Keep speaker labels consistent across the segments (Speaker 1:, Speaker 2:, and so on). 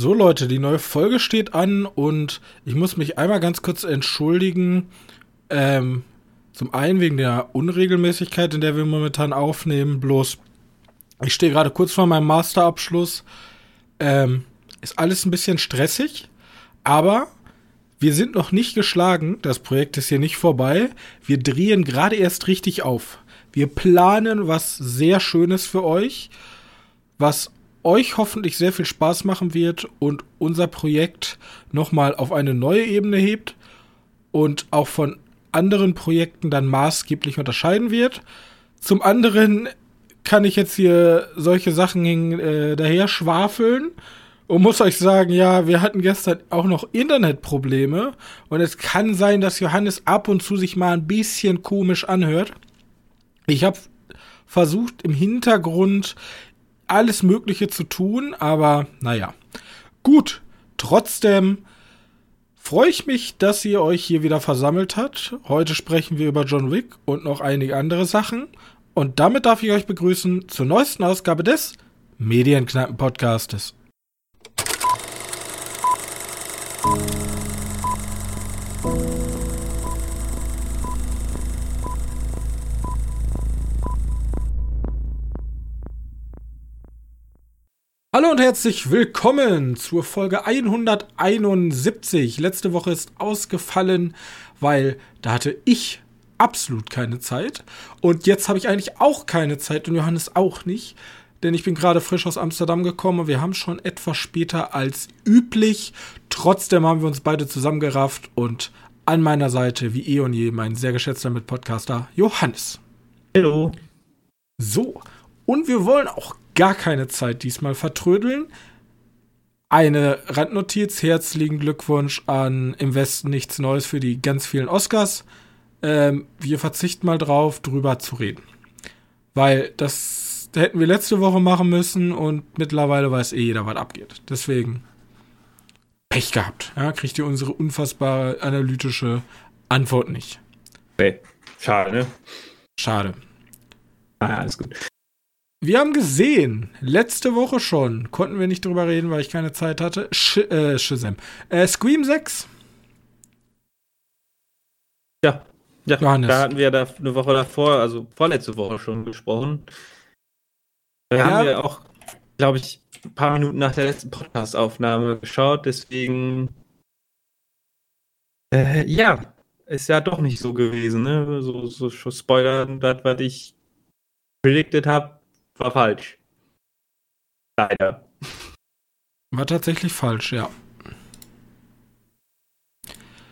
Speaker 1: So Leute, die neue Folge steht an und ich muss mich einmal ganz kurz entschuldigen. Ähm, zum einen wegen der Unregelmäßigkeit, in der wir momentan aufnehmen. Bloß, ich stehe gerade kurz vor meinem Masterabschluss. Ähm, ist alles ein bisschen stressig, aber wir sind noch nicht geschlagen. Das Projekt ist hier nicht vorbei. Wir drehen gerade erst richtig auf. Wir planen was sehr Schönes für euch, was euch hoffentlich sehr viel Spaß machen wird und unser Projekt nochmal auf eine neue Ebene hebt und auch von anderen Projekten dann maßgeblich unterscheiden wird. Zum anderen kann ich jetzt hier solche Sachen äh, daher schwafeln und muss euch sagen, ja, wir hatten gestern auch noch Internetprobleme und es kann sein, dass Johannes ab und zu sich mal ein bisschen komisch anhört. Ich habe versucht im Hintergrund alles Mögliche zu tun, aber naja. Gut, trotzdem freue ich mich, dass ihr euch hier wieder versammelt habt. Heute sprechen wir über John Wick und noch einige andere Sachen. Und damit darf ich euch begrüßen zur neuesten Ausgabe des Medienkneipen-Podcastes. Hallo und herzlich willkommen zur Folge 171. Letzte Woche ist ausgefallen, weil da hatte ich absolut keine Zeit. Und jetzt habe ich eigentlich auch keine Zeit und Johannes auch nicht. Denn ich bin gerade frisch aus Amsterdam gekommen und wir haben schon etwas später als üblich. Trotzdem haben wir uns beide zusammengerafft und an meiner Seite, wie eh und je, mein sehr geschätzter Mitpodcaster Johannes.
Speaker 2: Hallo.
Speaker 1: So, und wir wollen auch gar keine Zeit diesmal vertrödeln. Eine Randnotiz, herzlichen Glückwunsch an Im Westen nichts Neues für die ganz vielen Oscars. Ähm, wir verzichten mal drauf, drüber zu reden. Weil das hätten wir letzte Woche machen müssen und mittlerweile weiß eh jeder, was abgeht. Deswegen Pech gehabt. Ja, kriegt ihr unsere unfassbare analytische Antwort nicht.
Speaker 2: Schade, ne?
Speaker 1: Schade.
Speaker 2: Ah, alles gut.
Speaker 1: Wir haben gesehen, letzte Woche schon, konnten wir nicht drüber reden, weil ich keine Zeit hatte. Sh äh, Shazam. Äh, Scream 6.
Speaker 2: Ja, ja Johannes. da hatten wir da eine Woche davor, also vorletzte Woche schon gesprochen. Da ja. haben wir auch, glaube ich, ein paar Minuten nach der letzten Podcast-Aufnahme geschaut, deswegen. Äh, ja, ist ja doch nicht so gewesen, ne? So, so, so Spoilern, das, was ich predicted habe, war falsch. Leider.
Speaker 1: War tatsächlich falsch, ja.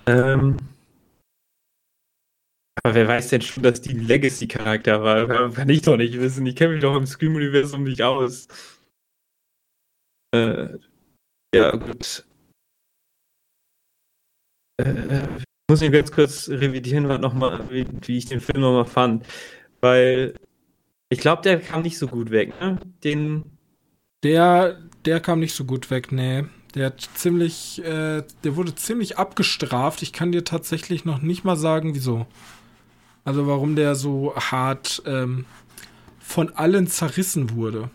Speaker 2: Ähm. Aber wer weiß denn schon, dass die Legacy-Charakter war? Kann ich doch nicht wissen. Ich kenne mich doch im Scream-Universum nicht aus. Äh, ja, gut. Äh, ich muss ihn ganz kurz revidieren, noch mal, wie, wie ich den Film nochmal fand. Weil ich glaube, der kam nicht so gut weg, ne? Den.
Speaker 1: Der, der kam nicht so gut weg, nee. Der hat ziemlich, äh, der wurde ziemlich abgestraft. Ich kann dir tatsächlich noch nicht mal sagen, wieso. Also warum der so hart ähm, von allen zerrissen wurde.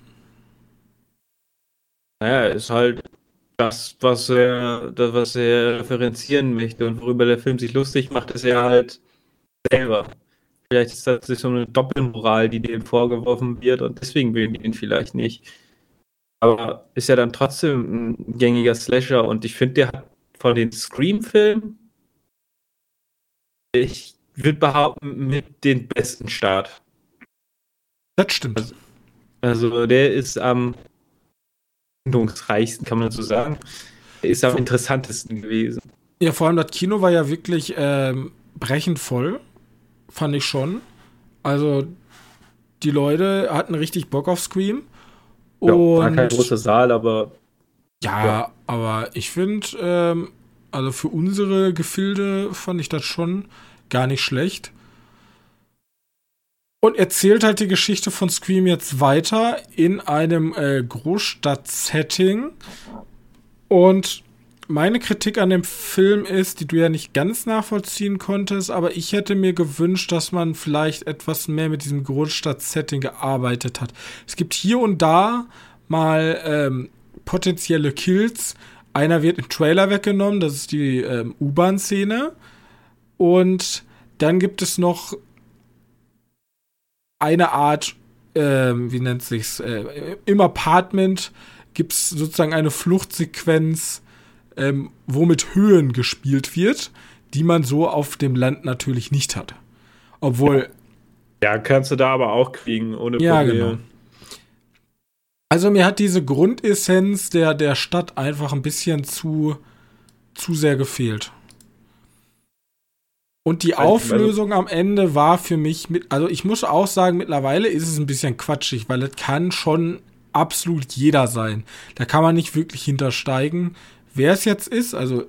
Speaker 2: Naja, ist halt das, was er, das, was er referenzieren möchte und worüber der Film sich lustig macht, ist er halt selber. Vielleicht ist das so eine Doppelmoral, die dem vorgeworfen wird und deswegen will die ihn vielleicht nicht. Aber ist ja dann trotzdem ein gängiger Slasher und ich finde, der hat von den Scream-Filmen, ich würde behaupten, mit den besten Start.
Speaker 1: Das stimmt.
Speaker 2: Also, also der ist am bindungsreichsten, kann man so sagen. Der ist am interessantesten gewesen.
Speaker 1: Ja, vor allem das Kino war ja wirklich ähm, brechend voll fand ich schon. Also, die Leute hatten richtig Bock auf Scream.
Speaker 2: Und ja, war kein großer Saal, aber.
Speaker 1: Ja, ja. aber ich finde, ähm, also für unsere Gefilde fand ich das schon gar nicht schlecht. Und erzählt halt die Geschichte von Scream jetzt weiter in einem äh, Großstadt-Setting. Und meine Kritik an dem Film ist, die du ja nicht ganz nachvollziehen konntest, aber ich hätte mir gewünscht, dass man vielleicht etwas mehr mit diesem Großstadt-Setting gearbeitet hat. Es gibt hier und da mal ähm, potenzielle Kills. Einer wird im Trailer weggenommen, das ist die ähm, U-Bahn-Szene. Und dann gibt es noch eine Art, ähm, wie nennt sich's, äh, im Apartment gibt es sozusagen eine Fluchtsequenz, ähm, wo mit Höhen gespielt wird, die man so auf dem Land natürlich nicht hat. Obwohl.
Speaker 2: Ja, kannst du da aber auch kriegen, ohne
Speaker 1: ja, Probleme. Genau. Also mir hat diese Grundessenz der, der Stadt einfach ein bisschen zu, zu sehr gefehlt. Und die also, Auflösung am Ende war für mich mit, also ich muss auch sagen, mittlerweile ist es ein bisschen quatschig, weil es kann schon absolut jeder sein. Da kann man nicht wirklich hintersteigen, wer es jetzt ist. Also.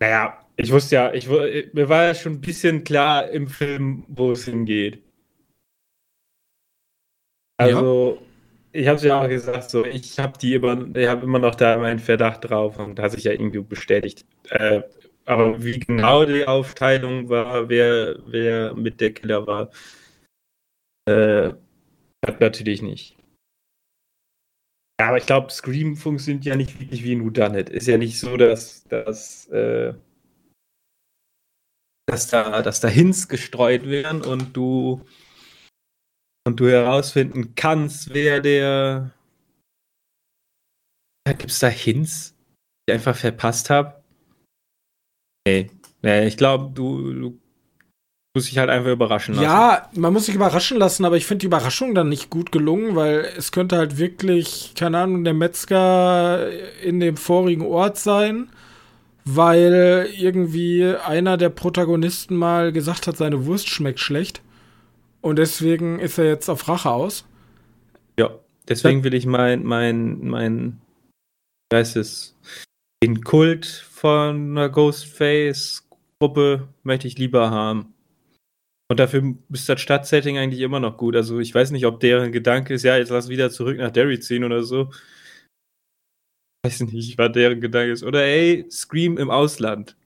Speaker 2: Naja, ich wusste ja, ich, mir war ja schon ein bisschen klar im Film, wo es hingeht. Also, ja ich habe es ja auch gesagt, so ich habe die immer, ich habe immer noch da meinen Verdacht drauf und da hat sich ja irgendwie bestätigt. Äh, aber wie genau die Aufteilung war, wer, wer mit der Killer war, äh, hat natürlich nicht. Ja, aber ich glaube, Scream funktioniert ja nicht wirklich wie ein Whodunit. Ist ja nicht so, dass, dass, äh, dass, da, dass da Hints gestreut werden und du und du herausfinden kannst, wer der. Gibt es da Hints, die ich einfach verpasst habe? Nee. nee, ich glaube, du, du musst dich halt einfach überraschen
Speaker 1: lassen. Ja, man muss sich überraschen lassen, aber ich finde die Überraschung dann nicht gut gelungen, weil es könnte halt wirklich, keine Ahnung, der Metzger in dem vorigen Ort sein, weil irgendwie einer der Protagonisten mal gesagt hat, seine Wurst schmeckt schlecht. Und deswegen ist er jetzt auf Rache aus.
Speaker 2: Ja, deswegen will ich mein, mein, mein, wie heißt es, den Kult von einer Ghostface-Gruppe möchte ich lieber haben. Und dafür ist das Stadtsetting eigentlich immer noch gut. Also ich weiß nicht, ob deren Gedanke ist, ja, jetzt lass wieder zurück nach Derry ziehen oder so. Weiß nicht, was deren Gedanke ist. Oder ey, Scream im Ausland.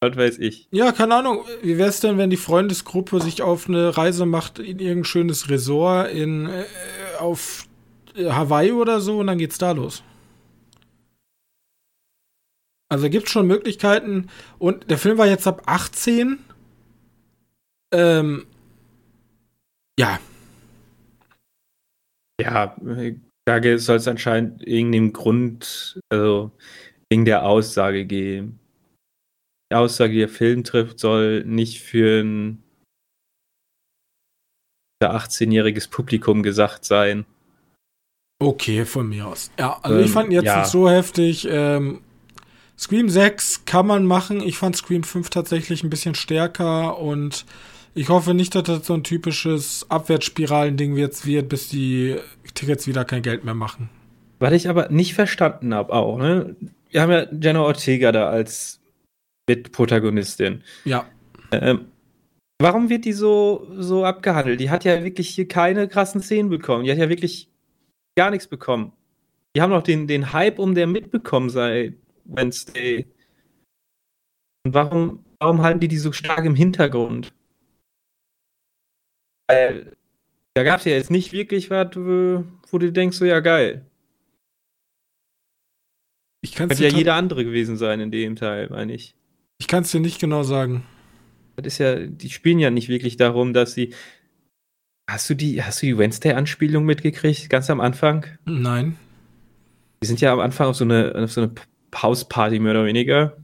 Speaker 2: Was weiß ich.
Speaker 1: Ja, keine Ahnung. Wie wäre es denn, wenn die Freundesgruppe sich auf eine Reise macht in irgendein schönes Resort in, äh, auf Hawaii oder so und dann geht's da los? Also gibt schon Möglichkeiten. Und der Film war jetzt ab 18. Ähm, ja.
Speaker 2: Ja, da soll es anscheinend irgendeinen Grund, also wegen der Aussage geben. Aussage, die der Film trifft, soll nicht für ein 18-jähriges Publikum gesagt sein.
Speaker 1: Okay, von mir aus. Ja, also ähm, ich fand ihn jetzt ja. nicht so heftig. Ähm, Scream 6 kann man machen. Ich fand Scream 5 tatsächlich ein bisschen stärker und ich hoffe nicht, dass das so ein typisches Abwärtsspiralen-Ding jetzt wird, bis die Tickets wieder kein Geld mehr machen.
Speaker 2: Was ich aber nicht verstanden habe auch, ne? Wir haben ja Jenna Ortega da als Mitprotagonistin.
Speaker 1: Ja.
Speaker 2: Ähm, warum wird die so, so abgehandelt? Die hat ja wirklich hier keine krassen Szenen bekommen. Die hat ja wirklich gar nichts bekommen. Die haben noch den, den Hype um der mitbekommen seit Wednesday. Und warum, warum halten die die so stark im Hintergrund? Weil da gab es ja jetzt nicht wirklich was, wo du denkst, so ja geil. Ich Könnte ja jeder andere gewesen sein in dem Teil, meine ich.
Speaker 1: Ich kann es dir nicht genau sagen.
Speaker 2: Das ist ja, die spielen ja nicht wirklich darum, dass sie. Hast du die, hast du die Wednesday-Anspielung mitgekriegt, ganz am Anfang?
Speaker 1: Nein.
Speaker 2: Die sind ja am Anfang auf so eine, auf so eine Hausparty, mehr oder weniger.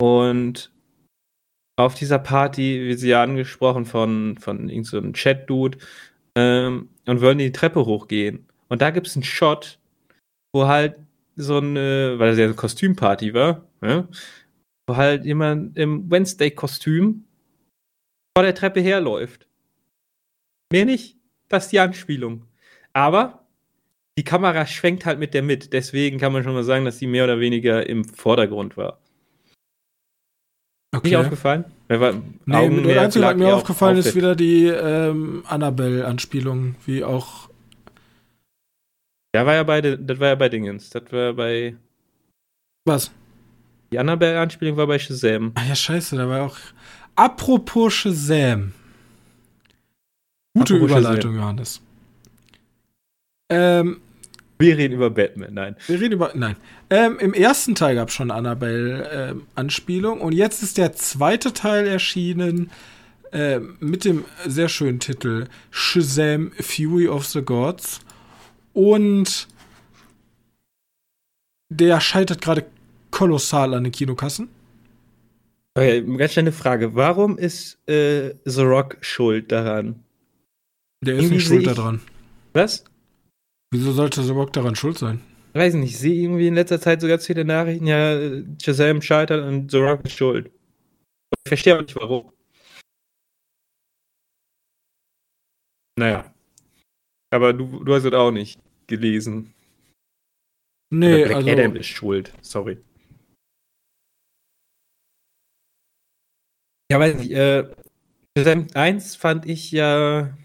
Speaker 2: Und auf dieser Party wird sie ja angesprochen von, von irgendeinem so Chat-Dude ähm, und wollen die Treppe hochgehen. Und da gibt es einen Shot, wo halt so eine, weil es ja eine Kostümparty war, ja, wo halt jemand im Wednesday-Kostüm vor der Treppe herläuft. Mehr nicht, das ist die Anspielung. Aber die Kamera schwenkt halt mit der mit, deswegen kann man schon mal sagen, dass sie mehr oder weniger im Vordergrund war. Okay. Nicht aufgefallen?
Speaker 1: Wer war nee, Augen der Einzige, was mir aufgefallen ist, wieder die ähm, Annabelle-Anspielung, wie auch.
Speaker 2: Ja, war ja bei, das war ja bei Dingens. Das war bei.
Speaker 1: Was?
Speaker 2: Die Annabelle-Anspielung war bei Shazam.
Speaker 1: Ah ja, scheiße, da war auch. Apropos Shazam. Gute Apropos Überleitung, Shazam. Johannes. Ähm,
Speaker 2: Wir reden über Batman, nein.
Speaker 1: Wir reden über. Nein. Ähm, Im ersten Teil gab es schon Annabelle-Anspielung ähm, und jetzt ist der zweite Teil erschienen äh, mit dem sehr schönen Titel Shazam Fury of the Gods. Und der scheitert gerade kolossal an den Kinokassen.
Speaker 2: Okay, ganz schnell eine Frage. Warum ist äh, The Rock schuld daran?
Speaker 1: Der ist Irgendwie nicht schuld daran.
Speaker 2: Was?
Speaker 1: Wieso sollte The Rock daran schuld sein?
Speaker 2: Weiß nicht, ich sehe irgendwie in letzter Zeit sogar viele Nachrichten, ja, Shazam scheitert und The Rock ist schuld. Ich verstehe auch nicht warum. Naja. Aber du, du hast es auch nicht gelesen.
Speaker 1: Nee,
Speaker 2: Black
Speaker 1: also.
Speaker 2: Adam ist schuld, sorry. Ja, weiß nicht, äh, Shazam 1 fand ich ja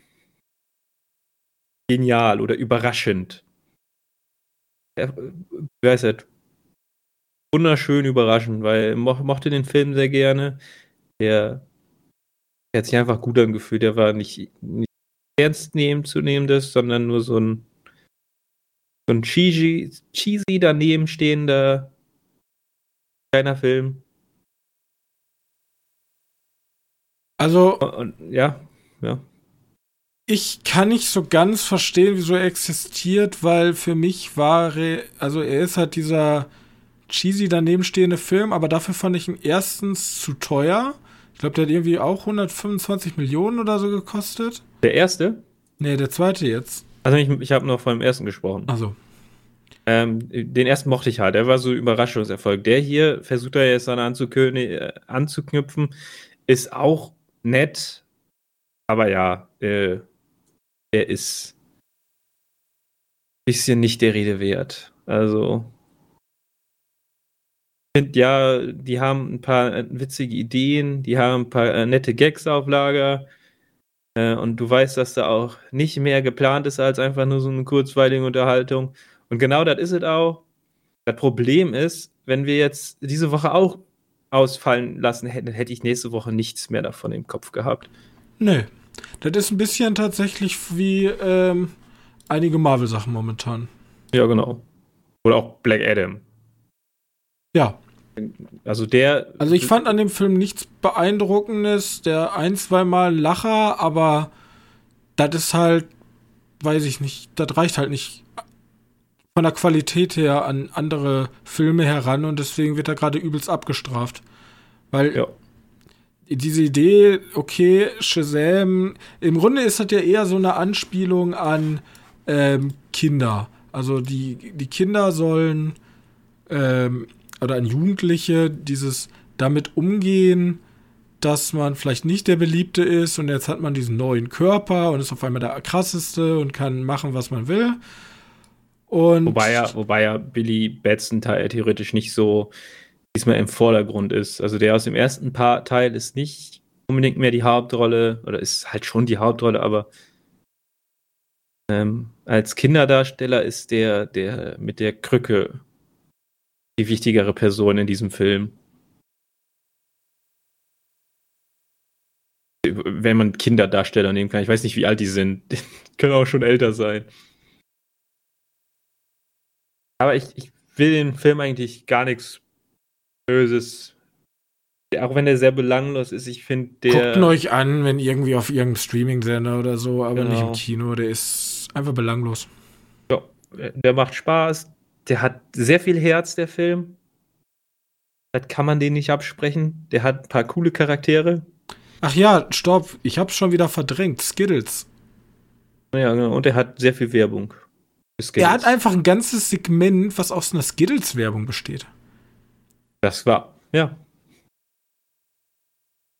Speaker 2: genial oder überraschend. Ja, begeistert. Wunderschön überraschend, weil ich mo mochte den Film sehr gerne. Der, der hat sich einfach gut angefühlt. Der war nicht, nicht ernst nehmen zu nehmen, das, sondern nur so ein, so ein cheesy, cheesy daneben stehender kleiner Film.
Speaker 1: Also.
Speaker 2: Ja, ja
Speaker 1: ich kann nicht so ganz verstehen, wieso er existiert, weil für mich war er, also er ist halt dieser cheesy daneben stehende Film, aber dafür fand ich ihn erstens zu teuer. Ich glaube, der hat irgendwie auch 125 Millionen oder so gekostet.
Speaker 2: Der erste?
Speaker 1: Nee, der zweite jetzt.
Speaker 2: Also ich, ich habe noch von dem ersten gesprochen.
Speaker 1: Also.
Speaker 2: Ähm, den ersten mochte ich halt, der war so Überraschungserfolg. Der hier versucht er jetzt dann äh, anzuknüpfen, ist auch nett, aber ja, äh, der ist ein bisschen nicht der Rede wert. Also, ich finde ja, die haben ein paar äh, witzige Ideen, die haben ein paar äh, nette Gags auf Lager. Äh, und du weißt, dass da auch nicht mehr geplant ist als einfach nur so eine kurzweilige Unterhaltung. Und genau das ist es auch. Das Problem ist, wenn wir jetzt diese Woche auch ausfallen lassen hätten, hätte ich nächste Woche nichts mehr davon im Kopf gehabt.
Speaker 1: Nö. Das ist ein bisschen tatsächlich wie ähm, einige Marvel-Sachen momentan.
Speaker 2: Ja, genau. Oder auch Black Adam.
Speaker 1: Ja.
Speaker 2: Also der.
Speaker 1: Also ich fand an dem Film nichts Beeindruckendes. Der ein, zweimal Lacher, aber das ist halt, weiß ich nicht, das reicht halt nicht von der Qualität her an andere Filme heran und deswegen wird er gerade übelst abgestraft. Weil ja diese Idee, okay, Shazam, im Grunde ist das ja eher so eine Anspielung an ähm, Kinder. Also die, die Kinder sollen ähm, oder an Jugendliche dieses damit umgehen, dass man vielleicht nicht der Beliebte ist und jetzt hat man diesen neuen Körper und ist auf einmal der krasseste und kann machen, was man will. Und
Speaker 2: wobei ja, wobei ja Billy Batson theoretisch nicht so diesmal im Vordergrund ist. Also der aus dem ersten Paar Teil ist nicht unbedingt mehr die Hauptrolle oder ist halt schon die Hauptrolle, aber ähm, als Kinderdarsteller ist der, der mit der Krücke die wichtigere Person in diesem Film. Wenn man Kinderdarsteller nehmen kann. Ich weiß nicht, wie alt die sind. Die können auch schon älter sein. Aber ich, ich will den Film eigentlich gar nichts Böses. Auch wenn der sehr belanglos ist, ich finde der.
Speaker 1: Guckt ihn euch an, wenn irgendwie auf irgendeinem Streaming-Sender oder so, aber genau. nicht im. Kino. Der ist einfach belanglos.
Speaker 2: Ja, der macht Spaß. Der hat sehr viel Herz, der Film. Das kann man den nicht absprechen. Der hat ein paar coole Charaktere.
Speaker 1: Ach ja, stopp. Ich hab's schon wieder verdrängt. Skittles.
Speaker 2: Ja, genau. Und er hat sehr viel Werbung.
Speaker 1: Er hat einfach ein ganzes Segment, was aus einer Skittles-Werbung besteht.
Speaker 2: Das war, ja.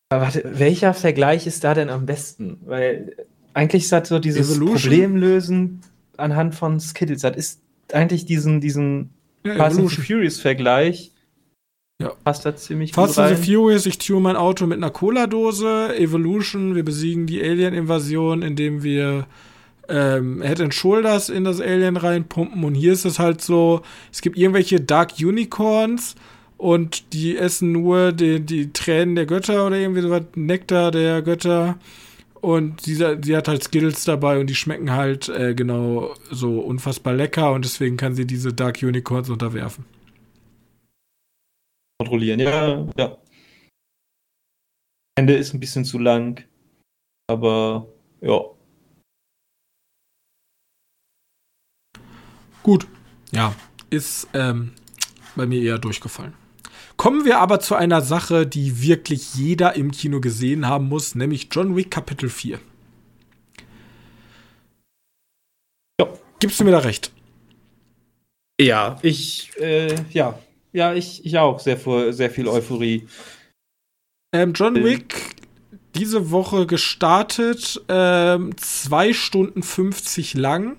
Speaker 2: Aber warte, welcher Vergleich ist da denn am besten? Weil eigentlich ist das so dieses Evolution? Problemlösen anhand von Skittles. Das ist eigentlich diesen, diesen
Speaker 1: ja, Fast and
Speaker 2: Furious-Vergleich.
Speaker 1: Ja.
Speaker 2: Passt da ziemlich
Speaker 1: Fast gut rein. Fast Furious, ich tue mein Auto mit einer Cola-Dose. Evolution, wir besiegen die Alien-Invasion, indem wir ähm, Head and Shoulders in das Alien reinpumpen. Und hier ist es halt so, es gibt irgendwelche Dark Unicorns und die essen nur die, die Tränen der Götter oder irgendwie sowas, Nektar der Götter. Und sie, sie hat halt Skittles dabei und die schmecken halt äh, genau so unfassbar lecker und deswegen kann sie diese Dark Unicorns unterwerfen.
Speaker 2: Kontrollieren, ja, ja. Ende ist ein bisschen zu lang, aber ja.
Speaker 1: Gut, ja, ist ähm, bei mir eher durchgefallen. Kommen wir aber zu einer Sache, die wirklich jeder im Kino gesehen haben muss, nämlich John Wick Kapitel 4. Ja. Gibst du mir da recht?
Speaker 2: Ja, ich, äh, ja, ja, ich, ich auch. Sehr, sehr viel Euphorie.
Speaker 1: Ähm, John ähm. Wick diese Woche gestartet, ähm, 2 Stunden 50 lang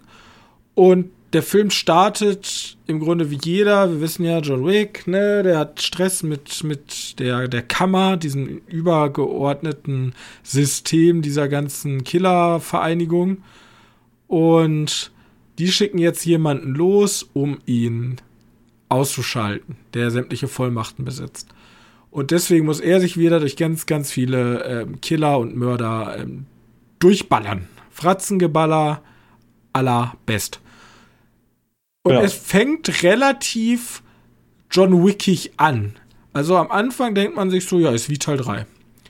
Speaker 1: und der Film startet im Grunde wie jeder. Wir wissen ja, John Wick, ne, der hat Stress mit, mit der, der Kammer, diesem übergeordneten System dieser ganzen Killervereinigung. Und die schicken jetzt jemanden los, um ihn auszuschalten, der sämtliche Vollmachten besitzt. Und deswegen muss er sich wieder durch ganz, ganz viele ähm, Killer und Mörder ähm, durchballern. Fratzengeballer la Best. Und ja. es fängt relativ John Wickig an. Also am Anfang denkt man sich so, ja, ist wie Teil 3.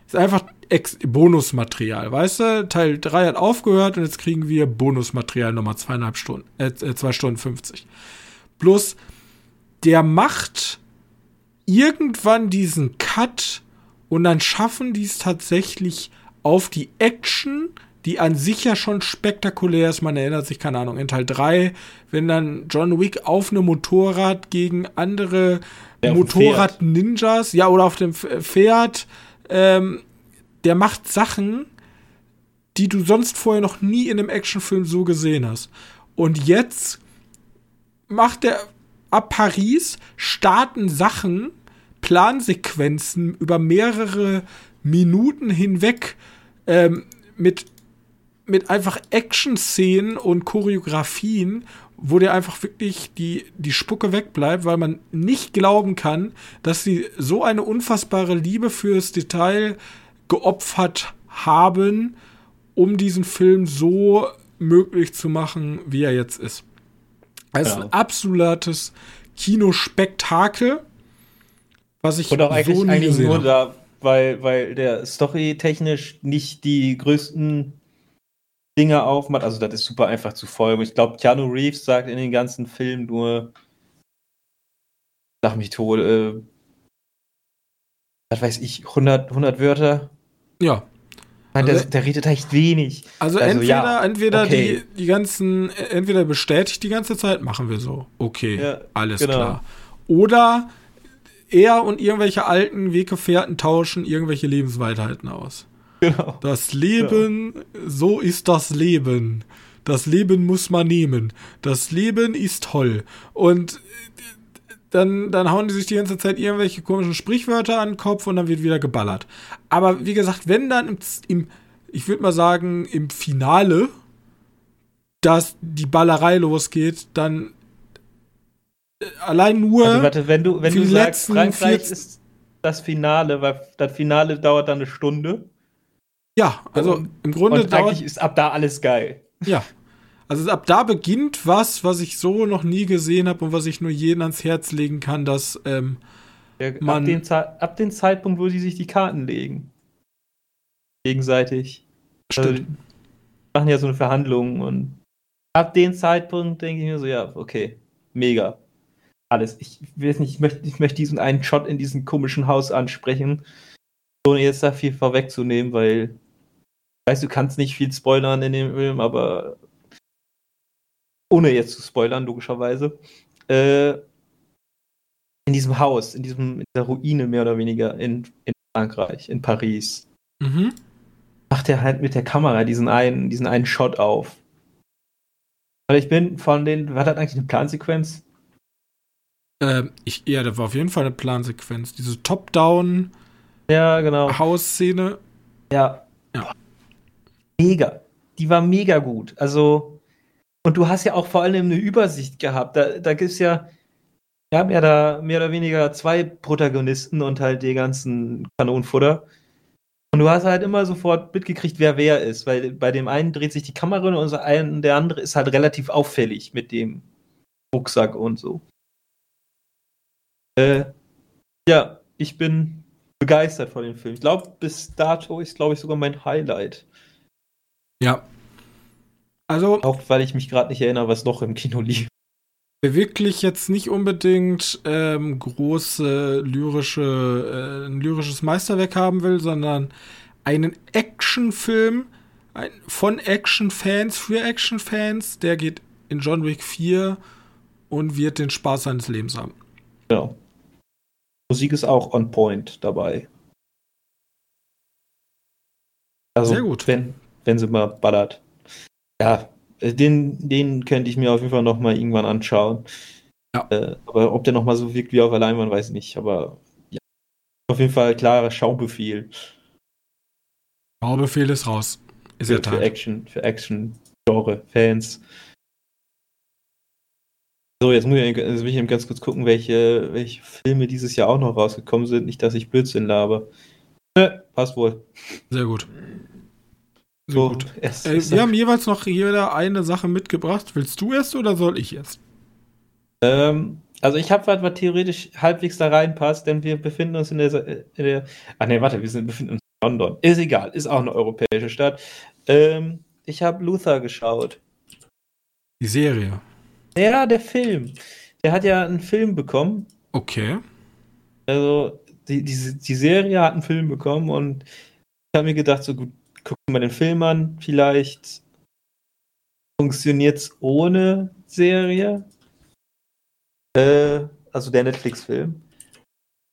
Speaker 1: Ist einfach Ex Bonusmaterial, weißt du? Teil 3 hat aufgehört und jetzt kriegen wir Bonusmaterial nochmal zweieinhalb Stunden, äh, äh zwei Stunden 50. Bloß, der macht irgendwann diesen Cut und dann schaffen die es tatsächlich auf die Action die an sich ja schon spektakulär ist. Man erinnert sich, keine Ahnung, in Teil 3, wenn dann John Wick auf einem Motorrad gegen andere ja, Motorrad-Ninjas, ja, oder auf dem Pferd, ähm, der macht Sachen, die du sonst vorher noch nie in einem Actionfilm so gesehen hast. Und jetzt macht er ab Paris starten Sachen, Plansequenzen über mehrere Minuten hinweg ähm, mit mit einfach Action-Szenen und Choreografien, wo dir einfach wirklich die, die Spucke wegbleibt, weil man nicht glauben kann, dass sie so eine unfassbare Liebe fürs Detail geopfert haben, um diesen Film so möglich zu machen, wie er jetzt ist. Es ja. ist ein absolutes Kinospektakel, was ich
Speaker 2: Und auch eigentlich, so nie eigentlich nur da, weil, weil der Story technisch nicht die größten Dinge aufmacht. Also das ist super einfach zu folgen. Ich glaube, Keanu Reeves sagt in den ganzen Filmen nur, sag mich tot, äh, was weiß ich, 100, 100 Wörter.
Speaker 1: Ja.
Speaker 2: Nein, also, der, der, redet echt wenig.
Speaker 1: Also, also entweder, ja, entweder okay. die, die ganzen, entweder bestätigt die ganze Zeit, machen wir so. Okay, ja, alles genau. klar. Oder er und irgendwelche alten Weggefährten tauschen irgendwelche Lebensweisheiten aus. Genau. Das Leben, ja. so ist das Leben. Das Leben muss man nehmen. Das Leben ist toll. Und dann, dann hauen die sich die ganze Zeit irgendwelche komischen Sprichwörter an den Kopf und dann wird wieder geballert. Aber wie gesagt, wenn dann im, im ich würde mal sagen, im Finale, dass die Ballerei losgeht, dann äh, allein nur.
Speaker 2: Also warte, wenn du, wenn du sagst, Frankreich ist das Finale, weil das Finale dauert dann eine Stunde.
Speaker 1: Ja, also und, im Grunde
Speaker 2: und eigentlich ist ab da alles geil.
Speaker 1: Ja. Also ab da beginnt was, was ich so noch nie gesehen habe und was ich nur jedem ans Herz legen kann, dass ähm,
Speaker 2: ja, man ab, dem ab dem Zeitpunkt, wo sie sich die Karten legen, gegenseitig.
Speaker 1: Stimmt. Also,
Speaker 2: machen ja so eine Verhandlung und ab dem Zeitpunkt denke ich mir so, ja, okay, mega. Alles. Ich weiß nicht, ich möchte, ich möchte diesen einen Shot in diesem komischen Haus ansprechen, jetzt da viel vorwegzunehmen, weil weiß, du kannst nicht viel spoilern in dem Film, aber ohne jetzt zu spoilern, logischerweise. Äh, in diesem Haus, in, diesem, in dieser Ruine mehr oder weniger in, in Frankreich, in Paris, mhm. macht er halt mit der Kamera diesen einen, diesen einen Shot auf. Weil ich bin von den, war das eigentlich eine Plansequenz?
Speaker 1: Ähm, ich, ja, das war auf jeden Fall eine Plansequenz. Diese Top-Down
Speaker 2: ja, genau.
Speaker 1: Hausszene.
Speaker 2: Ja. ja mega. Die war mega gut. Also, und du hast ja auch vor allem eine Übersicht gehabt. Da, da gibt es ja, wir haben ja da mehr oder weniger zwei Protagonisten und halt die ganzen Kanonenfutter. Und du hast halt immer sofort mitgekriegt, wer wer ist, weil bei dem einen dreht sich die Kamera und der andere ist halt relativ auffällig mit dem Rucksack und so. Äh, ja, ich bin begeistert von dem Film. Ich glaube, bis dato ist, glaube ich, sogar mein Highlight.
Speaker 1: Ja. Also.
Speaker 2: Auch weil ich mich gerade nicht erinnere, was noch im Kino lief.
Speaker 1: Wer wirklich jetzt nicht unbedingt ähm, große lyrische, äh, ein lyrisches Meisterwerk haben will, sondern einen Actionfilm ein, von Actionfans für Actionfans, der geht in John Wick 4 und wird den Spaß seines Lebens haben.
Speaker 2: Genau. Musik ist auch on point dabei. Also, Sehr gut. Wenn, wenn sie mal ballert. Ja, den, den könnte ich mir auf jeden Fall noch mal irgendwann anschauen. Ja. Äh, aber ob der noch mal so wirkt wie auf der Leinwand, weiß ich nicht. Aber ja, auf jeden Fall klarer Schaubefehl.
Speaker 1: Schaubefehl ist raus.
Speaker 2: Ist für, für Action, für Action, Genre, Fans. So, jetzt muss ich, jetzt muss ich ganz kurz gucken, welche, welche Filme dieses Jahr auch noch rausgekommen sind. Nicht, dass ich Blödsinn labe. Ne, passt wohl.
Speaker 1: Sehr gut. Sehr so, gut. Es, äh, wir haben jeweils noch jeder eine Sache mitgebracht. Willst du erst oder soll ich erst?
Speaker 2: Ähm, also ich habe was, was theoretisch halbwegs da reinpasst, denn wir befinden uns in der, in der Ach ne, warte, wir sind, befinden uns in London. Ist egal, ist auch eine europäische Stadt. Ähm, ich habe Luther geschaut.
Speaker 1: Die Serie.
Speaker 2: Ja, der Film. Der hat ja einen Film bekommen.
Speaker 1: Okay.
Speaker 2: Also, die, die, die Serie hat einen Film bekommen und ich habe mir gedacht, so gut, gucken wir den Film an. Vielleicht funktioniert es ohne Serie. Äh, also der Netflix-Film.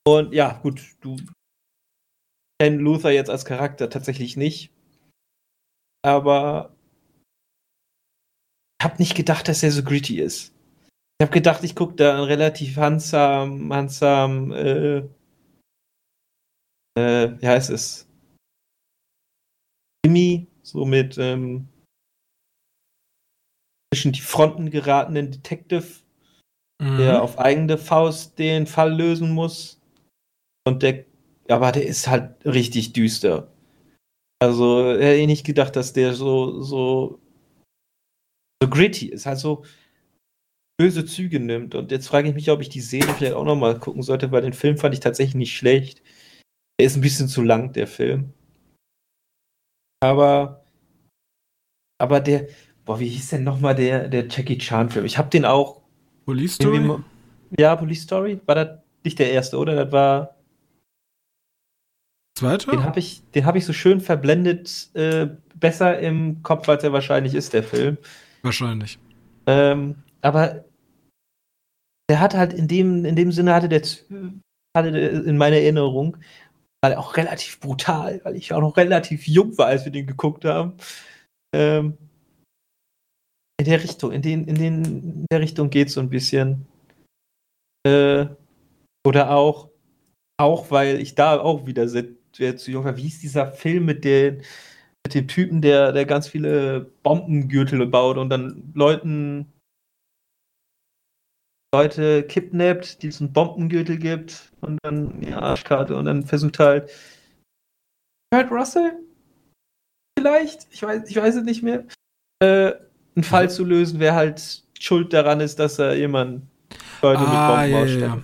Speaker 2: Und ja, gut, du kennst Luther jetzt als Charakter tatsächlich nicht. Aber habe nicht gedacht, dass er so gritty ist. Ich habe gedacht, ich gucke da einen relativ handsam, handsam, äh, äh, wie heißt es? Jimmy, so mit ähm, zwischen die Fronten geratenen Detective, mhm. der auf eigene Faust den Fall lösen muss. Und der, aber der ist halt richtig düster. Also, hätte ich nicht gedacht, dass der so, so so gritty ist, halt so böse Züge nimmt. Und jetzt frage ich mich, ob ich die Serie vielleicht auch nochmal gucken sollte, weil den Film fand ich tatsächlich nicht schlecht. Er ist ein bisschen zu lang, der Film. Aber, aber der, boah, wie hieß denn nochmal der, der Jackie Chan-Film? Ich habe den auch.
Speaker 1: Police Story?
Speaker 2: Ja, Police Story. War das nicht der erste, oder? Das war.
Speaker 1: Zweiter?
Speaker 2: Den habe ich, hab ich so schön verblendet, äh, besser im Kopf, als er wahrscheinlich ist, der Film.
Speaker 1: Wahrscheinlich.
Speaker 2: Ähm, aber der hat halt in dem, in dem Sinne hatte der, hatte der in meiner Erinnerung, weil auch relativ brutal, weil ich auch noch relativ jung war, als wir den geguckt haben. Ähm, in der Richtung, in, den, in, den, in der Richtung geht so ein bisschen. Äh, oder auch, auch weil ich da auch wieder sehr, sehr zu jung war. Wie ist dieser Film mit den, mit dem Typen, der, der ganz viele Bombengürtel baut und dann Leuten Leute kidnappt, die es einen Bombengürtel gibt und dann die Arschkarte und dann versucht halt Kurt Russell vielleicht, ich weiß, ich weiß es nicht mehr, äh, einen Fall zu lösen, wer halt schuld daran ist, dass er jemanden
Speaker 1: Leute ah, mit Bomben ja, ausstattet. Ja.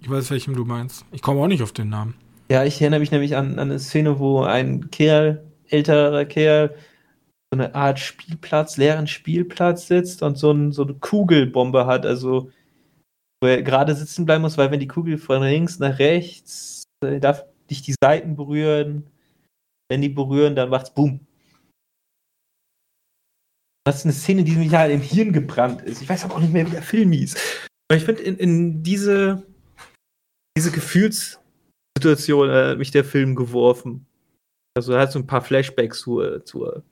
Speaker 1: Ich weiß, welchem du meinst. Ich komme auch nicht auf den Namen.
Speaker 2: Ja, ich erinnere mich nämlich an, an eine Szene, wo ein Kerl älterer Kerl so eine Art Spielplatz, leeren Spielplatz sitzt und so, ein, so eine Kugelbombe hat, also wo er gerade sitzen bleiben muss, weil wenn die Kugel von links nach rechts, äh, darf nicht die Seiten berühren. Wenn die berühren, dann macht's Boom. Das ist eine Szene, die mir halt im Hirn gebrannt ist. Ich weiß aber auch nicht mehr, wie der Film hieß. Aber ich finde, in, in, diese, diese Gefühlssituation äh, hat mich der Film geworfen. Also hat so ein paar Flashbacks zu, zu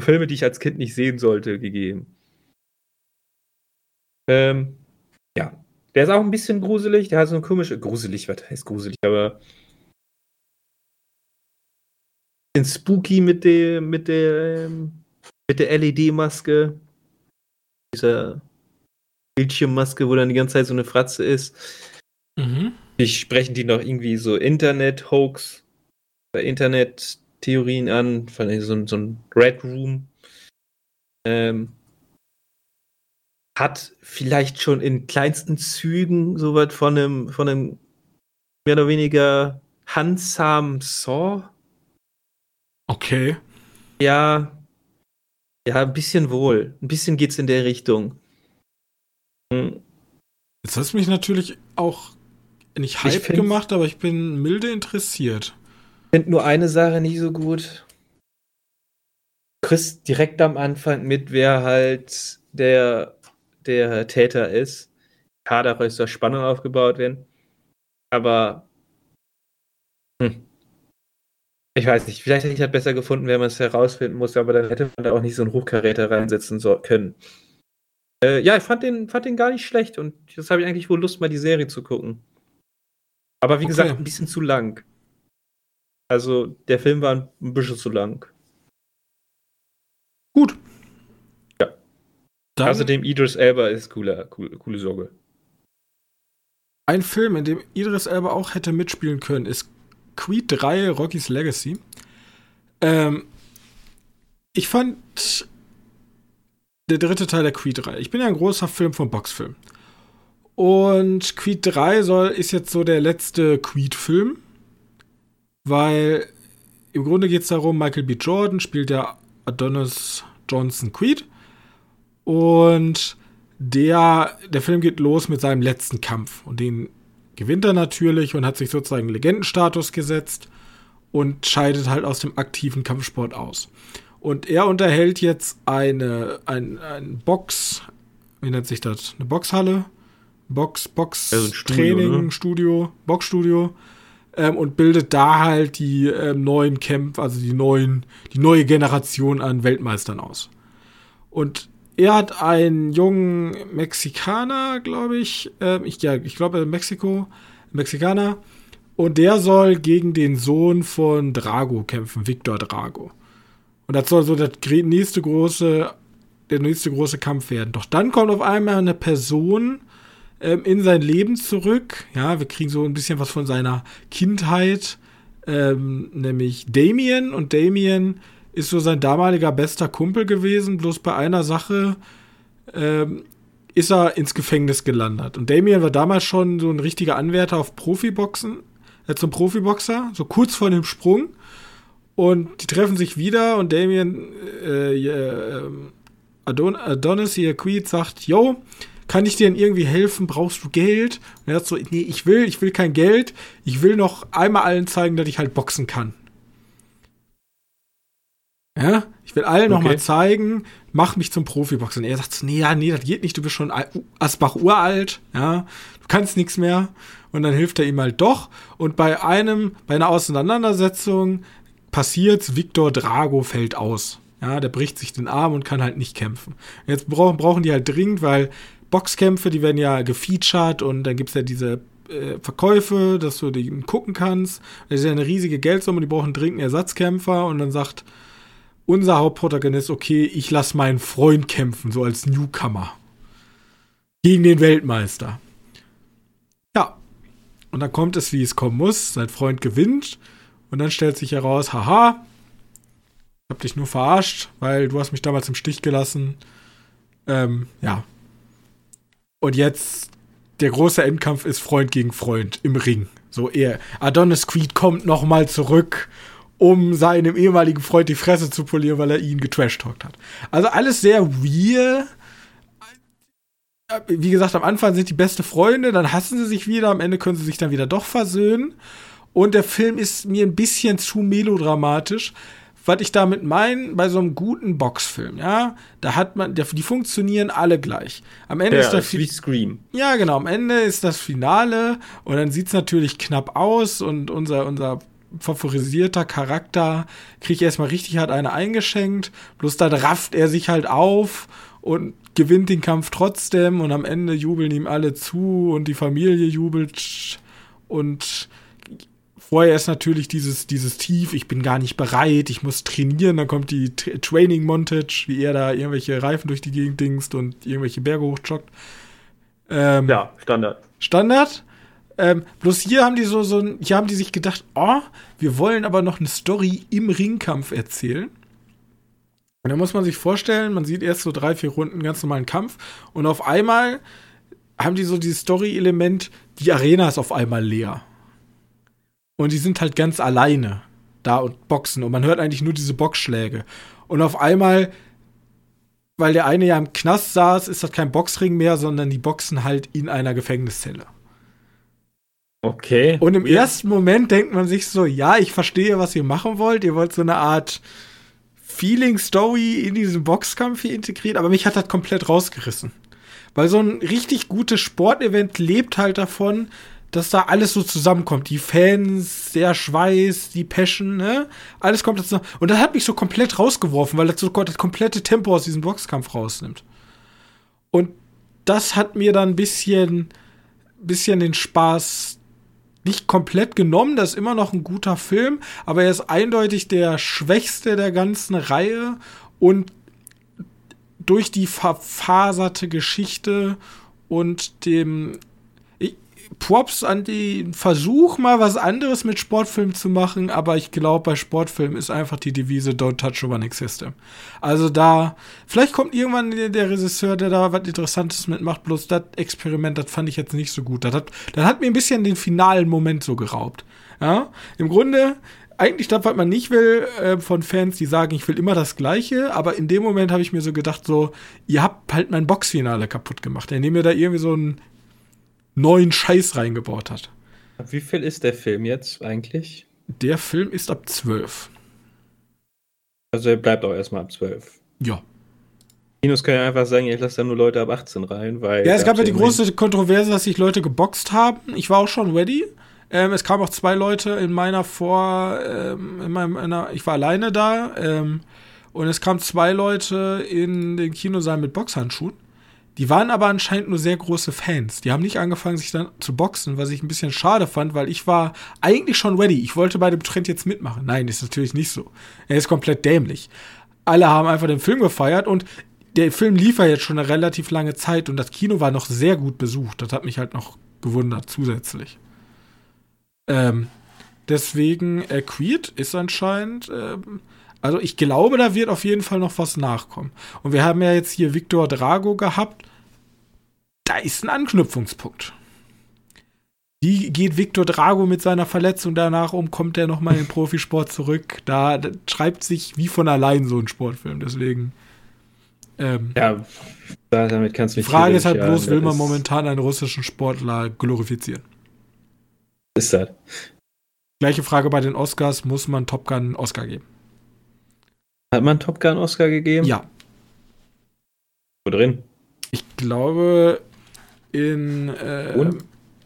Speaker 2: Filme, die ich als Kind nicht sehen sollte, gegeben. Ähm, ja. Der ist auch ein bisschen gruselig, der hat so eine komische, gruselig, was heißt gruselig, aber bisschen spooky mit der, mit der, mit der LED-Maske. Dieser Bildschirmmaske, wo dann die ganze Zeit so eine Fratze ist. Mhm. Ich sprechen die noch irgendwie so Internet-Hoax Internet-Theorien an, von so, so ein Red Room. Ähm, hat vielleicht schon in kleinsten Zügen so was von einem, von einem mehr oder weniger handsamen Saw.
Speaker 1: Okay.
Speaker 2: Ja, ja, ein bisschen wohl. Ein bisschen geht's in der Richtung.
Speaker 1: Hm. Jetzt hast du mich natürlich auch nicht hype gemacht, aber ich bin milde interessiert.
Speaker 2: Ich finde nur eine Sache nicht so gut. Du kriegst direkt am Anfang mit, wer halt der, der Täter ist. Klar, ist da Spannung aufgebaut werden. Aber hm. Ich weiß nicht, vielleicht hätte ich halt besser gefunden, wenn man es herausfinden muss, aber dann hätte man da auch nicht so einen Hochkaräter reinsetzen so können. Äh, ja, ich fand den, fand den gar nicht schlecht und jetzt habe ich eigentlich wohl Lust, mal die Serie zu gucken. Aber wie okay. gesagt, ein bisschen zu lang. Also, der Film war ein bisschen zu lang.
Speaker 1: Gut.
Speaker 2: Ja. Dann Außerdem Idris Elba ist cooler, coole, coole Sorge.
Speaker 1: Ein Film, in dem Idris Elba auch hätte mitspielen können, ist Creed 3 Rocky's Legacy. Ähm, ich fand der dritte Teil der Creed 3. Ich bin ja ein großer Film von Boxfilm. Und Creed 3 soll, ist jetzt so der letzte Creed-Film. Weil im Grunde geht es darum, Michael B. Jordan spielt der Adonis Johnson Creed. Und der, der Film geht los mit seinem letzten Kampf. Und den gewinnt er natürlich und hat sich sozusagen Legendenstatus gesetzt und scheidet halt aus dem aktiven Kampfsport aus. Und er unterhält jetzt eine, ein, ein Box, wie nennt sich das? Eine Boxhalle? Box, Box, also Training, ne? Studio, Boxstudio. Ähm, und bildet da halt die ähm, neuen Kämpfe, also die neuen, die neue Generation an Weltmeistern aus. Und er hat einen jungen Mexikaner, glaube ich. Äh, ich ja, ich glaube Mexiko, Mexikaner. Und der soll gegen den Sohn von Drago kämpfen, Victor Drago. Und das soll so der nächste große, der nächste große Kampf werden. Doch dann kommt auf einmal eine Person ähm, in sein Leben zurück. Ja, wir kriegen so ein bisschen was von seiner Kindheit, ähm, nämlich Damien. Und Damien ist so sein damaliger bester Kumpel gewesen, bloß bei einer Sache ähm, ist er ins Gefängnis gelandet. Und Damien war damals schon so ein richtiger Anwärter auf Profiboxen, äh, zum Profiboxer, so kurz vor dem Sprung. Und die treffen sich wieder und Damien, äh, äh, Adon Adonis, hier Queed, sagt, yo, kann ich dir denn irgendwie helfen? Brauchst du Geld? Und er sagt so, nee, ich will, ich will kein Geld. Ich will noch einmal allen zeigen, dass ich halt boxen kann. Ja, ich will allen okay. nochmal zeigen, mach mich zum Profiboxer. Und er sagt, nee, ja, nee, das geht nicht, du bist schon Asbach uralt, ja, du kannst nichts mehr. Und dann hilft er ihm halt doch. Und bei einem, bei einer Auseinandersetzung passiert's, Victor Drago fällt aus. Ja, der bricht sich den Arm und kann halt nicht kämpfen. Jetzt brauchen, brauchen die halt dringend, weil Boxkämpfe, die werden ja gefeatured und dann gibt's ja diese äh, Verkäufe, dass du die gucken kannst. Das ist ja eine riesige Geldsumme, die brauchen dringend Ersatzkämpfer und dann sagt unser Hauptprotagonist, okay, ich lasse meinen Freund kämpfen, so als Newcomer. Gegen den Weltmeister. Ja. Und dann kommt es, wie es kommen muss. Sein Freund gewinnt. Und dann stellt sich heraus, haha, ich hab dich nur verarscht, weil du hast mich damals im Stich gelassen. Ähm, ja. Und jetzt der große Endkampf ist Freund gegen Freund im Ring. So er. Adonis Creed kommt noch mal zurück um seinem ehemaligen Freund die Fresse zu polieren, weil er ihn getrashtalkt hat. Also alles sehr weird. Wie gesagt, am Anfang sind die beste Freunde, dann hassen sie sich wieder, am Ende können sie sich dann wieder doch versöhnen. Und der Film ist mir ein bisschen zu melodramatisch. Was ich damit meine, bei so einem guten Boxfilm, ja, da hat man, die funktionieren alle gleich. Am Ende ja, ist das
Speaker 2: wie Scream.
Speaker 1: Ja, genau, am Ende ist das Finale und dann sieht es natürlich knapp aus und unser, unser favorisierter Charakter, kriegt erstmal richtig hart eine eingeschenkt, bloß dann rafft er sich halt auf und gewinnt den Kampf trotzdem und am Ende jubeln ihm alle zu und die Familie jubelt und vorher ist natürlich dieses, dieses Tief, ich bin gar nicht bereit, ich muss trainieren, dann kommt die Training Montage, wie er da irgendwelche Reifen durch die Gegend dingst und irgendwelche Berge hochjoggt.
Speaker 2: Ähm, ja, Standard.
Speaker 1: Standard. Ähm, bloß hier haben die so, so, hier haben die sich gedacht, oh, wir wollen aber noch eine Story im Ringkampf erzählen. Und da muss man sich vorstellen, man sieht erst so drei, vier Runden ganz normalen Kampf und auf einmal haben die so dieses Story-Element, die Arena ist auf einmal leer. Und die sind halt ganz alleine da und boxen und man hört eigentlich nur diese Boxschläge. Und auf einmal, weil der eine ja im Knast saß, ist das kein Boxring mehr, sondern die boxen halt in einer Gefängniszelle.
Speaker 2: Okay.
Speaker 1: Und im ja. ersten Moment denkt man sich so, ja, ich verstehe, was ihr machen wollt. Ihr wollt so eine Art Feeling-Story in diesen Boxkampf hier integrieren, aber mich hat das komplett rausgerissen. Weil so ein richtig gutes Sportevent lebt halt davon, dass da alles so zusammenkommt. Die Fans, der Schweiß, die Passion, ne? Alles kommt dazu. Und das hat mich so komplett rausgeworfen, weil das so das komplette Tempo aus diesem Boxkampf rausnimmt. Und das hat mir dann ein bisschen, bisschen den Spaß nicht komplett genommen. Das ist immer noch ein guter Film, aber er ist eindeutig der schwächste der ganzen Reihe und durch die verfaserte Geschichte und dem Props an den Versuch, mal was anderes mit Sportfilmen zu machen, aber ich glaube, bei Sportfilmen ist einfach die Devise Don't touch a running system. Also da, vielleicht kommt irgendwann der Regisseur, der da was Interessantes mitmacht, bloß das Experiment, das fand ich jetzt nicht so gut. Das hat, das hat mir ein bisschen den finalen Moment so geraubt. Ja, im Grunde, eigentlich das, was man nicht will äh, von Fans, die sagen, ich will immer das Gleiche, aber in dem Moment habe ich mir so gedacht, so, ihr habt halt mein Boxfinale kaputt gemacht, ihr da irgendwie so ein neuen Scheiß reingebaut hat.
Speaker 2: Wie viel ist der Film jetzt eigentlich?
Speaker 1: Der Film ist ab 12.
Speaker 2: Also er bleibt auch erstmal ab 12.
Speaker 1: Ja.
Speaker 2: Kinos können ja einfach sagen, ich lasse da nur Leute ab 18 rein, weil.
Speaker 1: Ja, es gab ja die große Kontroverse, dass sich Leute geboxt haben. Ich war auch schon ready. Ähm, es kamen auch zwei Leute in meiner Vor, ähm, in meinem, in einer, ich war alleine da, ähm, und es kamen zwei Leute in den Kinosaal mit Boxhandschuhen. Die waren aber anscheinend nur sehr große Fans. Die haben nicht angefangen, sich dann zu boxen, was ich ein bisschen schade fand, weil ich war eigentlich schon ready. Ich wollte bei dem Trend jetzt mitmachen. Nein, ist natürlich nicht so. Er ist komplett dämlich. Alle haben einfach den Film gefeiert und der Film lief ja jetzt schon eine relativ lange Zeit und das Kino war noch sehr gut besucht. Das hat mich halt noch gewundert zusätzlich. Ähm, deswegen, äh, Creed ist anscheinend, ähm, also ich glaube, da wird auf jeden Fall noch was nachkommen. Und wir haben ja jetzt hier Victor Drago gehabt. Da ist ein Anknüpfungspunkt. Wie geht Victor Drago mit seiner Verletzung danach um? Kommt er nochmal in den Profisport zurück? Da, da, schreibt sich wie von allein so ein Sportfilm. Deswegen.
Speaker 2: Ähm, ja, damit kannst du
Speaker 1: nicht. Die Frage ist halt bloß, will man momentan einen russischen Sportler glorifizieren?
Speaker 2: Ist das?
Speaker 1: Gleiche Frage bei den Oscars: Muss man Top Gun einen Oscar geben?
Speaker 2: Hat man Top Gun Oscar gegeben?
Speaker 1: Ja.
Speaker 2: Wo drin?
Speaker 1: Ich glaube in äh, Und?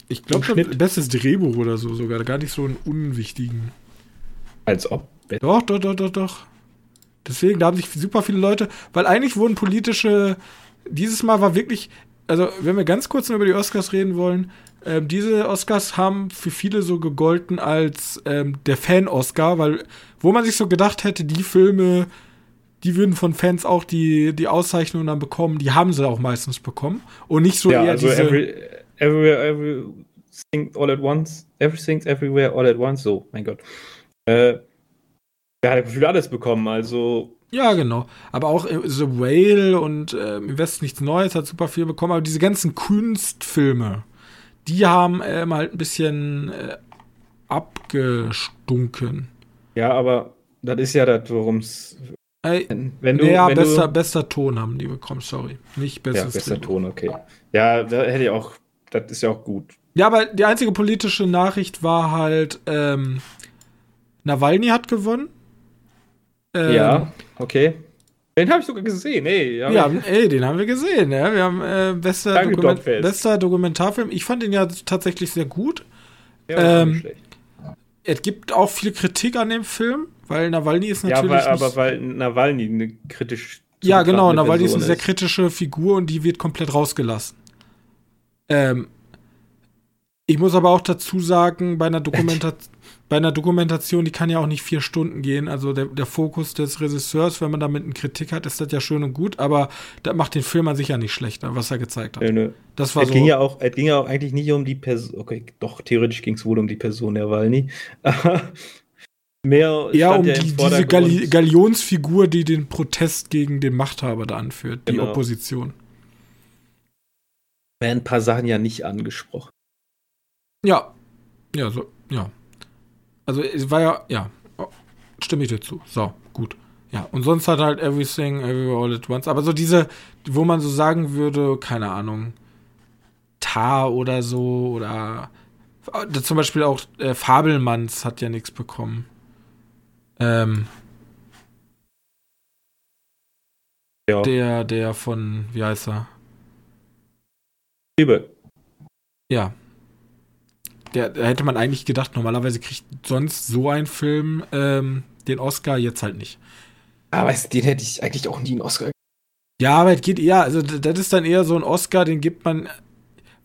Speaker 1: ich glaube bestes Drehbuch oder so sogar, gar nicht so einen unwichtigen.
Speaker 2: Als ob.
Speaker 1: Doch, doch, doch, doch, doch. Deswegen, da haben sich super viele Leute, weil eigentlich wurden politische, dieses Mal war wirklich, also wenn wir ganz kurz über die Oscars reden wollen, ähm, diese Oscars haben für viele so gegolten als ähm, der Fan-Oscar, weil wo man sich so gedacht hätte, die Filme, die würden von Fans auch die, die Auszeichnung dann bekommen, die haben sie auch meistens bekommen. Und nicht so
Speaker 2: ja, eher also diese. Every, everywhere, everything all at once, everything's everywhere all at once, so, mein Gott. Äh, er hat für alles bekommen, also.
Speaker 1: Ja, genau. Aber auch äh, The Whale und äh, im Westen nichts Neues hat super viel bekommen. Aber diese ganzen Kunstfilme, die haben ähm, halt ein bisschen äh, abgestunken.
Speaker 2: Ja, aber das ist ja das, worum es.
Speaker 1: Wenn du, ja, wenn bester, du, bester Ton haben die bekommen, sorry. Nicht bestes
Speaker 2: Ja, bester Ton, okay. Ja, da hätte ich auch, das ist ja auch gut.
Speaker 1: Ja, aber die einzige politische Nachricht war halt, ähm, Nawalny hat gewonnen.
Speaker 2: Ähm, ja, okay. Den habe ich sogar gesehen, ey.
Speaker 1: Ja, ey, den haben wir gesehen. Ja. Wir haben äh, bester, Dokument bester Dokumentarfilm. Ich fand den ja tatsächlich sehr gut. Ja, ähm, schlecht. Es gibt auch viel Kritik an dem Film, weil Nawalny ist natürlich.
Speaker 2: Ja, aber, aber weil Nawalny eine kritisch.
Speaker 1: Ja, genau. Nawalny ist eine sehr kritische Figur und die wird komplett rausgelassen. Ähm, Ich muss aber auch dazu sagen, bei einer, Dokumenta bei einer Dokumentation, die kann ja auch nicht vier Stunden gehen. Also der, der Fokus des Regisseurs, wenn man damit eine Kritik hat, ist das ja schön und gut, aber das macht den Film an sich ja nicht schlechter, was er gezeigt hat.
Speaker 2: Nö, nö.
Speaker 1: Das war
Speaker 2: es
Speaker 1: so.
Speaker 2: ging ja auch, es ging ja auch eigentlich nicht um die Person. Okay, doch, theoretisch ging es wohl um die Person der Walny. Mehr
Speaker 1: ja, um
Speaker 2: ja
Speaker 1: die, diese. Galli Galionsfigur, die den Protest gegen den Machthaber da anführt, die
Speaker 2: Genau.
Speaker 1: Opposition.
Speaker 2: werden ein paar Sachen ja nicht angesprochen.
Speaker 1: Ja. Ja, so, ja. Also es war ja, ja, stimme ich dir zu. So, gut. Ja, und sonst hat halt Everything, Everywhere All at Once. Aber so diese, wo man so sagen würde, keine Ahnung, Tar oder so, oder zum Beispiel auch äh, Fabelmanns hat ja nichts bekommen. Ähm,
Speaker 2: Ja.
Speaker 1: der, der von, wie heißt er?
Speaker 2: Liebe.
Speaker 1: Ja. Der, da hätte man eigentlich gedacht, normalerweise kriegt sonst so ein Film ähm, den Oscar, jetzt halt nicht.
Speaker 2: Aber weißt, du, den hätte ich eigentlich auch nie einen Oscar.
Speaker 1: Ja, aber es geht eher, also das ist dann eher so ein Oscar, den gibt man,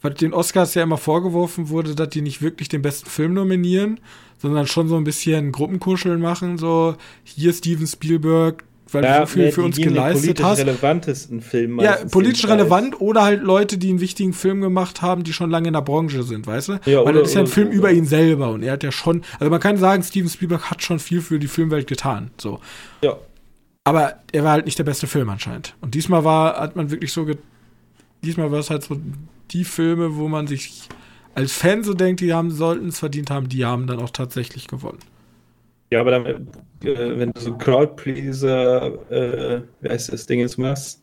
Speaker 1: weil den Oscars ja immer vorgeworfen wurde, dass die nicht wirklich den besten Film nominieren, sondern schon so ein bisschen Gruppenkuscheln machen, so hier Steven Spielberg, weil du so viel für uns geleistet hast.
Speaker 2: relevantesten Film.
Speaker 1: Ja, politisch relevant oder halt Leute, die einen wichtigen Film gemacht haben, die schon lange in der Branche sind, weißt du?
Speaker 2: Ja,
Speaker 1: Weil
Speaker 2: oder-
Speaker 1: das ist ja ein
Speaker 2: oder
Speaker 1: Film
Speaker 2: so,
Speaker 1: über ihn selber und er hat ja schon, also man kann sagen, Steven Spielberg hat schon viel für die Filmwelt getan, so.
Speaker 2: Ja.
Speaker 1: Aber er war halt nicht der beste Film anscheinend. Und diesmal war, hat man wirklich so, diesmal war es halt so die Filme, wo man sich als Fan so denkt, die haben, sollten es verdient haben, die haben dann auch tatsächlich gewonnen.
Speaker 2: Ja, aber dann, äh, wenn du so Crowdpleaser, äh, wie heißt das Ding jetzt machst,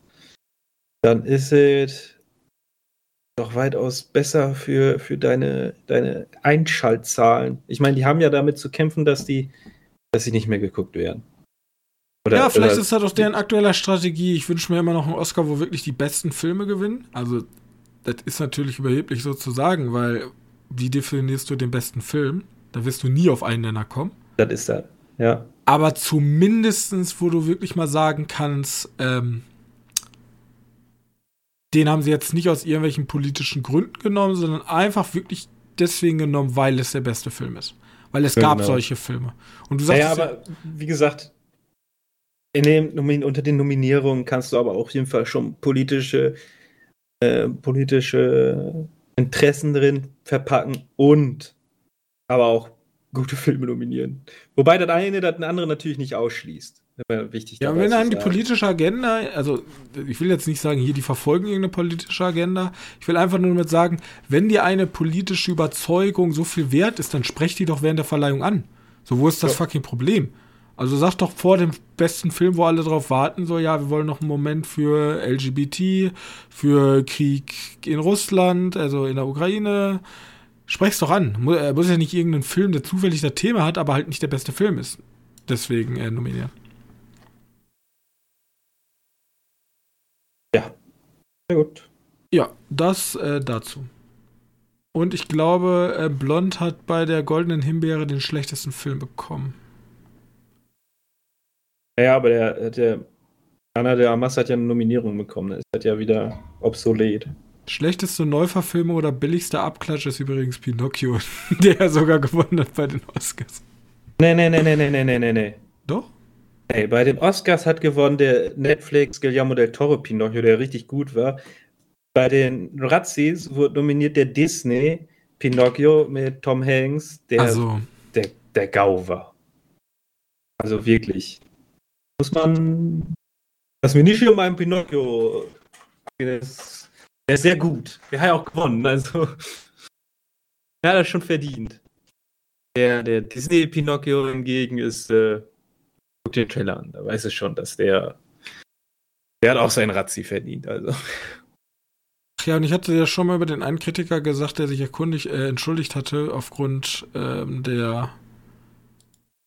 Speaker 2: dann ist es doch weitaus besser für, für deine, deine Einschaltzahlen. Ich meine, die haben ja damit zu kämpfen, dass die, dass sie nicht mehr geguckt werden. Oder-
Speaker 1: ja, vielleicht
Speaker 2: oder-
Speaker 1: ist das auch deren aktueller Strategie. Ich wünsche mir immer noch einen Oscar, wo wirklich die besten Filme gewinnen. Also, das ist natürlich überheblich so zu sagen, weil wie definierst du den besten Film? Da wirst du nie auf einen Nenner kommen.
Speaker 2: Das ist da. Ja.
Speaker 1: Aber zumindestens, wo du wirklich mal sagen kannst, ähm, den haben sie jetzt nicht aus irgendwelchen politischen Gründen genommen, sondern einfach wirklich deswegen genommen, weil es der beste Film ist. Weil es gab
Speaker 2: Genau.
Speaker 1: solche Filme. Und du sagst,
Speaker 2: Naja, aber wie gesagt, in dem, unter den Nominierungen kannst du aber auf jeden Fall schon politische, äh, politische Interessen drin verpacken und aber auch gute Filme nominieren. Wobei das eine das andere natürlich nicht ausschließt. Wichtig
Speaker 1: Ja, wenn einem die politische Agenda, also ich will jetzt nicht sagen, hier, die verfolgen irgendeine politische Agenda. Ich will einfach nur damit sagen, wenn dir eine politische Überzeugung so viel wert ist, dann sprech die doch während der Verleihung an. So, wo ist das
Speaker 2: Ja.
Speaker 1: fucking Problem? Also sag doch vor dem besten Film, wo alle drauf warten, so, ja, wir wollen noch einen Moment für LGBT, für Krieg in Russland, also in der Ukraine. Sprech's doch an. Äh, Muss ja nicht irgendein Film, der zufällig das Thema hat, aber halt nicht der beste Film ist. Deswegen äh, nominieren.
Speaker 2: Ja, gut.
Speaker 1: Ja, das äh, dazu. Und ich glaube, äh, Blond hat bei der Goldenen Himbeere den schlechtesten Film bekommen.
Speaker 2: Ja, aber der, der Anna de Armas hat ja eine Nominierung bekommen. Ist halt ja wieder obsolet.
Speaker 1: Schlechteste Neuverfilmung oder billigster Abklatsch ist übrigens Pinocchio, der sogar gewonnen hat bei den Oscars.
Speaker 2: Nee, nee, nee, nee, nee, nee, nee, nee.
Speaker 1: Doch?
Speaker 2: Nee, bei den Oscars hat gewonnen der Netflix Guillermo del Toro Pinocchio, der richtig gut war. Bei den Razzis wurde nominiert der Disney Pinocchio mit Tom Hanks, der,
Speaker 1: also.
Speaker 2: der, der Gau war. Also wirklich. Muss man. Lass mich nicht hier um einem Pinocchio der ist sehr gut. Der hat ja auch gewonnen. Also. Der hat das schon verdient. Der, der Disney Pinocchio hingegen ist. Äh, guck den Trailer an. Da weiß es schon, dass der. Der hat auch seinen Razzi verdient. Also.
Speaker 1: ja, und ich hatte ja schon mal über den einen Kritiker gesagt, der sich erkundig, äh, entschuldigt hatte aufgrund ähm, der,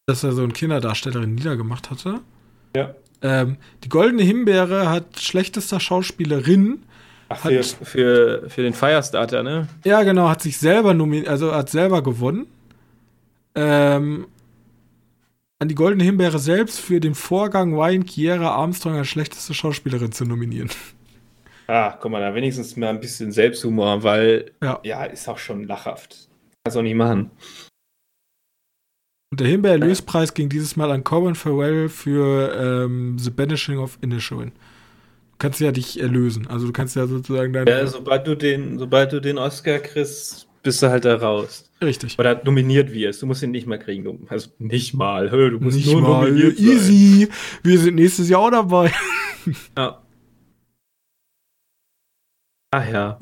Speaker 1: dass er so eine Kinderdarstellerin niedergemacht hatte.
Speaker 2: Ja.
Speaker 1: Ähm, die Goldene Himbeere hat schlechtester Schauspielerin
Speaker 2: Ach,
Speaker 1: Hat-
Speaker 2: für, für, für den Firestarter, ne?
Speaker 1: Ja, genau, hat sich selber nominiert, also hat selber gewonnen. Ähm, an die Goldene Himbeere selbst für den Vorgang Wayne Kiera Armstrong als schlechteste Schauspielerin zu nominieren.
Speaker 2: Ah, guck mal, da wenigstens mal ein bisschen Selbsthumor, weil
Speaker 1: Ja.
Speaker 2: ja, ist auch schon lachhaft. Kannst auch nicht machen.
Speaker 1: Und der Himbeerlöspreis ging dieses Mal an Colin Farrell für ähm, The Banishing of Inisherin. Du kannst ja dich erlösen. Also du kannst ja sozusagen deine.
Speaker 2: Ja, sobald du den, sobald du den Oscar kriegst, bist du halt da raus.
Speaker 1: Richtig.
Speaker 2: Oder nominiert wirst. Du musst ihn nicht mal kriegen. Du- Also nicht mal. Hö, Du musst
Speaker 1: Nicht
Speaker 2: nur
Speaker 1: mal
Speaker 2: nominiert sein.
Speaker 1: easy. Wir sind nächstes Jahr auch dabei.
Speaker 2: Ja. Ach ja.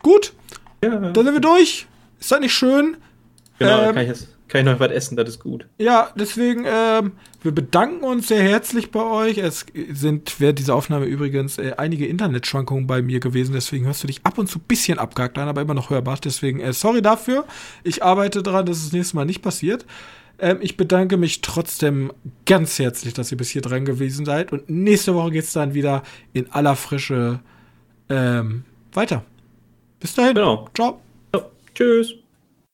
Speaker 1: Gut,
Speaker 2: ja.
Speaker 1: dann sind wir durch. Ist das nicht schön?
Speaker 2: Genau,
Speaker 1: ähm,
Speaker 2: kann, ich jetzt, kann ich noch was essen, das ist gut.
Speaker 1: Ja, deswegen, ähm, wir bedanken uns sehr herzlich bei euch. Es sind während dieser Aufnahme übrigens äh, einige Internetschwankungen bei mir gewesen, deswegen hörst du dich ab und zu ein bisschen abgehakt an, aber immer noch hörbar. Deswegen, äh, sorry dafür. Ich arbeite daran, dass es das nächste Mal nicht passiert. Ähm, ich bedanke mich trotzdem ganz herzlich, dass ihr bis hier dran gewesen seid. Und nächste Woche geht's dann wieder in aller Frische ähm, weiter. Bis dahin.
Speaker 2: Genau.
Speaker 1: Ciao.
Speaker 2: Ja, tschüss.